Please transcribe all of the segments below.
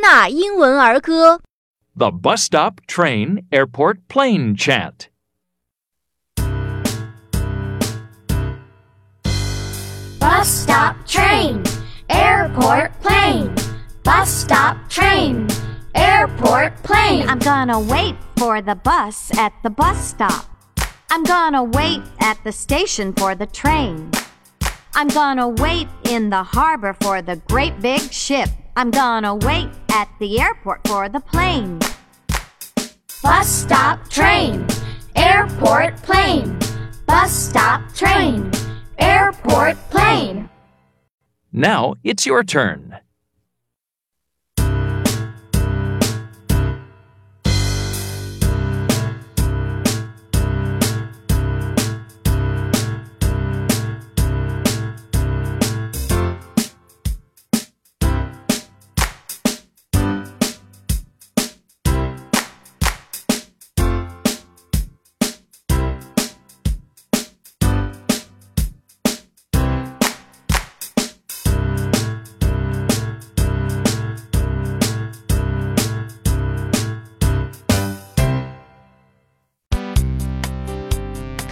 纳英文儿歌。 The bus stop, train, airport, plane chant. Bus stop train, airport plane. Bus stop train, airport plane. I'm gonna wait for the bus at the bus stop. I'm gonna wait at the station for the train. I'm gonna wait in the harbor for the great big ship. I'm gonna wait at the airport for the plane. Bus stop train, airport plane. Bus stop train, airport plane. Now it's your turn.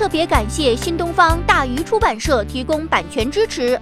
特别感谢新东方大鱼出版社提供版权支持。